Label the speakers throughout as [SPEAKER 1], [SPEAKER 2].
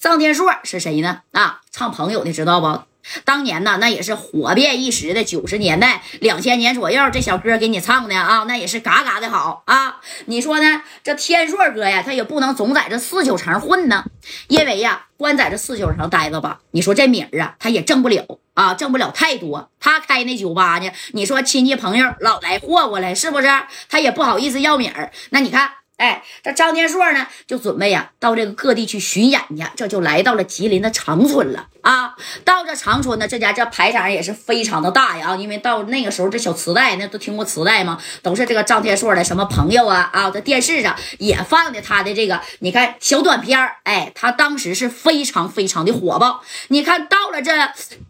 [SPEAKER 1] 臧天朔是谁呢？啊，唱朋友的知道不？当年呢，那也是火遍一时的，九十年代、两千年左右，这小歌给你唱的啊，那也是嘎嘎的好啊！你说呢？这天硕哥呀，他也不能总在这四九城混呢，因为呀，光在这四九城待着吧，你说这名儿啊，他也挣不了啊，挣不了太多。他开那酒吧呢，你说亲戚朋友老来霍霍来，是不是？他也不好意思要名儿。那你看。哎，这张天硕呢，就准备呀到这个各地去巡演去，这就来到了吉林的长春了啊。到这长春呢，这家这排场也是非常的大呀啊，因为到那个时候这小磁带，那都听过磁带吗？都是这个张天硕的什么朋友啊啊，在电视上也放的他的这个，你看小短片哎，他当时是非常非常的火爆。你看到了这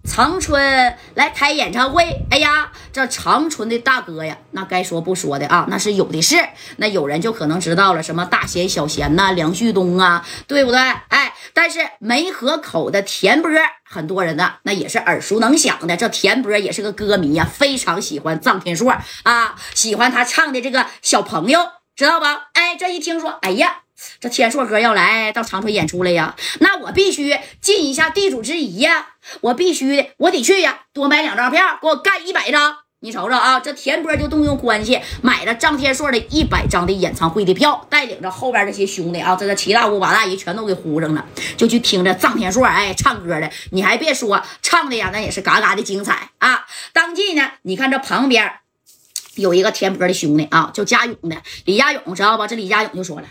[SPEAKER 1] 长春来开演唱会，哎呀，这长春的大哥呀，那该说不说的啊，那是有的是。那有人就可能知道。到了什么大贤小贤呐，梁旭东啊，对不对？哎，但是梅河口的田波，很多人呢那也是耳熟能详的。这田波也是个歌迷呀，非常喜欢臧天朔啊，喜欢他唱的这个小朋友，知道吧？哎，这一听说，哎呀，这天硕哥要来到长春演出了呀，那我必须尽一下地主之谊呀，我必须的，我得去呀，多买两张票，给我干一百张。你瞅瞅啊，这田波就动用关系买了张天硕的一百张的演唱会的票，带领着后边这些兄弟啊，这个七大姑八大姨全都给呼上了，就去听着张天硕哎唱歌的。你还别说，唱的呀，那也是嘎嘎的精彩啊！当即呢，你看这旁边有一个田波的兄弟啊，叫家勇的李家勇，知道吧？这李家勇就说了：“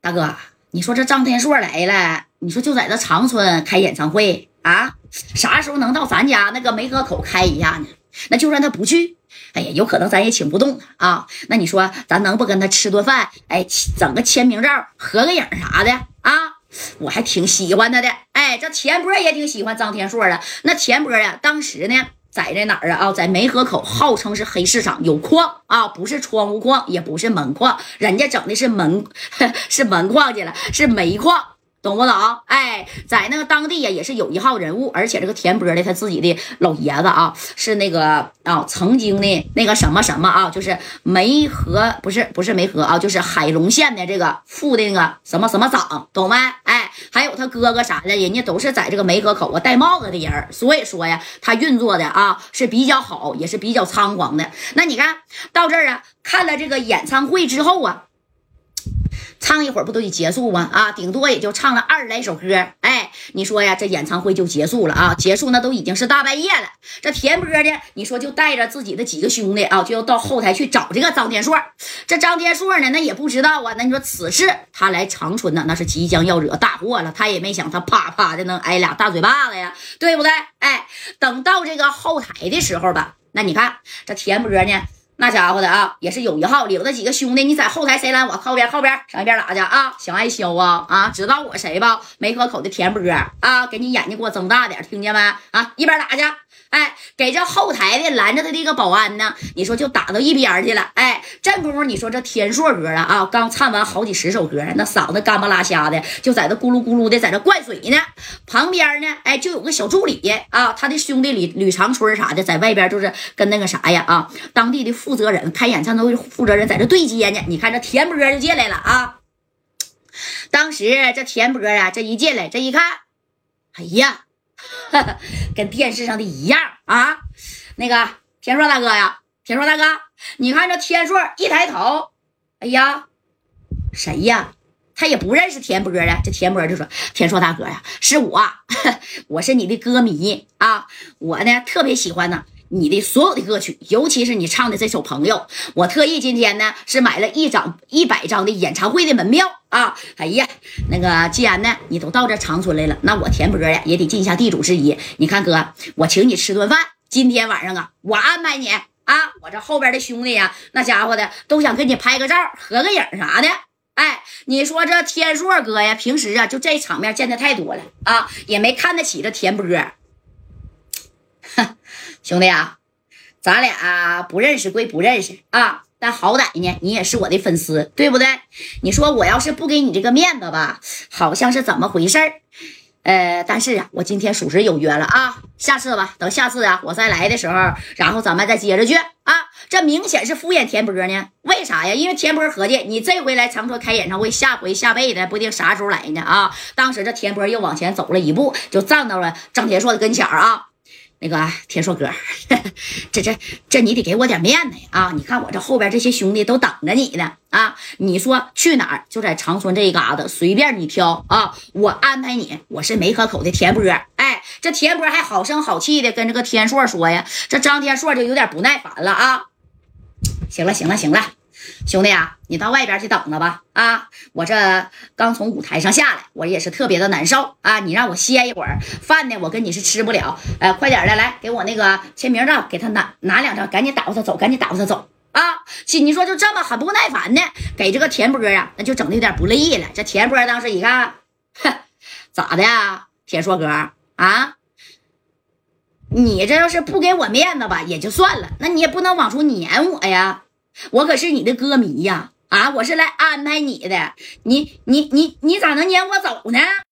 [SPEAKER 1] 大哥，你说这张天硕来了，你说就在这长春开演唱会啊，啥时候能到咱家那个梅河口开一下呢？”那就算他不去，哎呀，有可能咱也请不动啊。那你说，咱能不跟他吃顿饭？哎，整个签名照、合个影啥的啊？我还挺喜欢他的。哎，这田波也挺喜欢张天硕的。那田波呀，当时呢，在这哪儿啊？啊，在梅河口，号称是黑市场，有矿啊，不是窗户矿，也不是门矿，人家整的是门，是门矿去了，是煤矿。懂不懂？哎，在那个当地呀，也是有一号人物，而且这个田波的他自己的老爷子啊，是那个啊，曾经的那个什么什么啊，就是梅河，不是不是梅河啊，就是海龙县的这个副的那个什么什么长，懂没？哎，还有他哥哥啥的，人家都是在这个梅河口啊戴帽子的人，所以说呀，他运作的啊是比较好，也是比较猖狂的。那你看到这儿啊，看了这个演唱会之后啊。唱一会儿不都得结束吗？啊，顶多也就唱了二十来首歌。哎，你说呀，这演唱会就结束了啊？结束那都已经是大半夜了。这田波呢，你说就带着自己的几个兄弟啊，就要到后台去找这个张天硕。这张天硕呢，那也不知道啊。那你说此事他来长春呢，那是即将要惹大祸了。他也没想他啪啪的能挨俩大嘴巴子呀，对不对？哎，等到这个后台的时候吧，那你看这田波呢？那家伙的啊，也是有一号，领着几个兄弟，你在后台谁拦我？靠边，靠边，上一边打去啊！想爱削啊啊！知道我谁吧？梅河口的田波啊，给你眼睛给我睁大点，听见没？啊，一边打去。哎，给这后台的拦着的这个保安呢，你说就打到一边去了。哎，这功夫你说这天硕哥啊啊，刚唱完好几十首歌，那嗓子干巴拉瞎的，就在这咕噜咕噜的在这灌水呢。旁边呢，哎，就有个小助理啊，他的兄弟吕吕长春啥的，在外边就是跟那个啥呀啊，当地的负责人开演唱会负责人在这对接呢。你看这田波就进来了啊。当时这田波啊，这一进来，这一看，哎呀。跟电视上的一样啊！那个田硕大哥呀，田硕大哥，你看这田硕一抬头，哎呀，谁呀？他也不认识田波呀。这田波就说：“田硕大哥呀，是我，我是你的歌迷啊！我呢特别喜欢呢。”你的所有的歌曲，尤其是你唱的这首《朋友》，我特意今天呢是买了一张一百张的演唱会的门票啊！哎呀，那个既然呢你都到这长春来了，那我田波呀也得尽一下地主之谊。你看哥，我请你吃顿饭，今天晚上啊，我安排你啊！我这后边的兄弟呀，那家伙的都想跟你拍个照、合个影啥的。哎，你说这天硕哥呀，平时啊就这场面见的太多了啊，也没看得起这田波。兄弟啊，咱俩不认识归不认识啊，但好歹呢，你也是我的粉丝，对不对？你说我要是不给你这个面子吧，好像是怎么回事儿呃，但是啊，我今天属实有约了啊，下次吧，等下次啊，我再来的时候，然后咱们再接着去啊。这明显是敷衍田波呢，为啥呀？因为田波合计，你这回来长春开演唱会，下回下辈子不定啥时候来呢啊。当时这田波又往前走了一步，就站到了张天硕的跟前啊。那个天硕哥，这这这你得给我点面子呀！啊，你看我这后边这些兄弟都等着你呢啊！你说去哪儿？就在长春这一嘎子，随便你挑啊！我安排你。我是梅河口的田波，哎，这田波还好声好气的跟这个天硕说呀，这张天硕就有点不耐烦了啊！行了行了行了。兄弟啊，你到外边去等着吧！啊，我这刚从舞台上下来，我也是特别的难受啊！你让我歇一会儿，饭呢，我跟你是吃不了。呃，快点的，来给我那个签名照，给他拿拿两张，赶紧打发他走，赶紧打发他走啊！亲，你说就这么很不耐烦的给这个田波啊，那就整的有点不乐意了。这田波当时一看，哼，咋的呀，田硕哥啊？你这要是不给我面子吧，也就算了，那你也不能往出撵我呀！我可是你的歌迷呀！啊，我是来安排你的，你你你你咋能撵我走呢？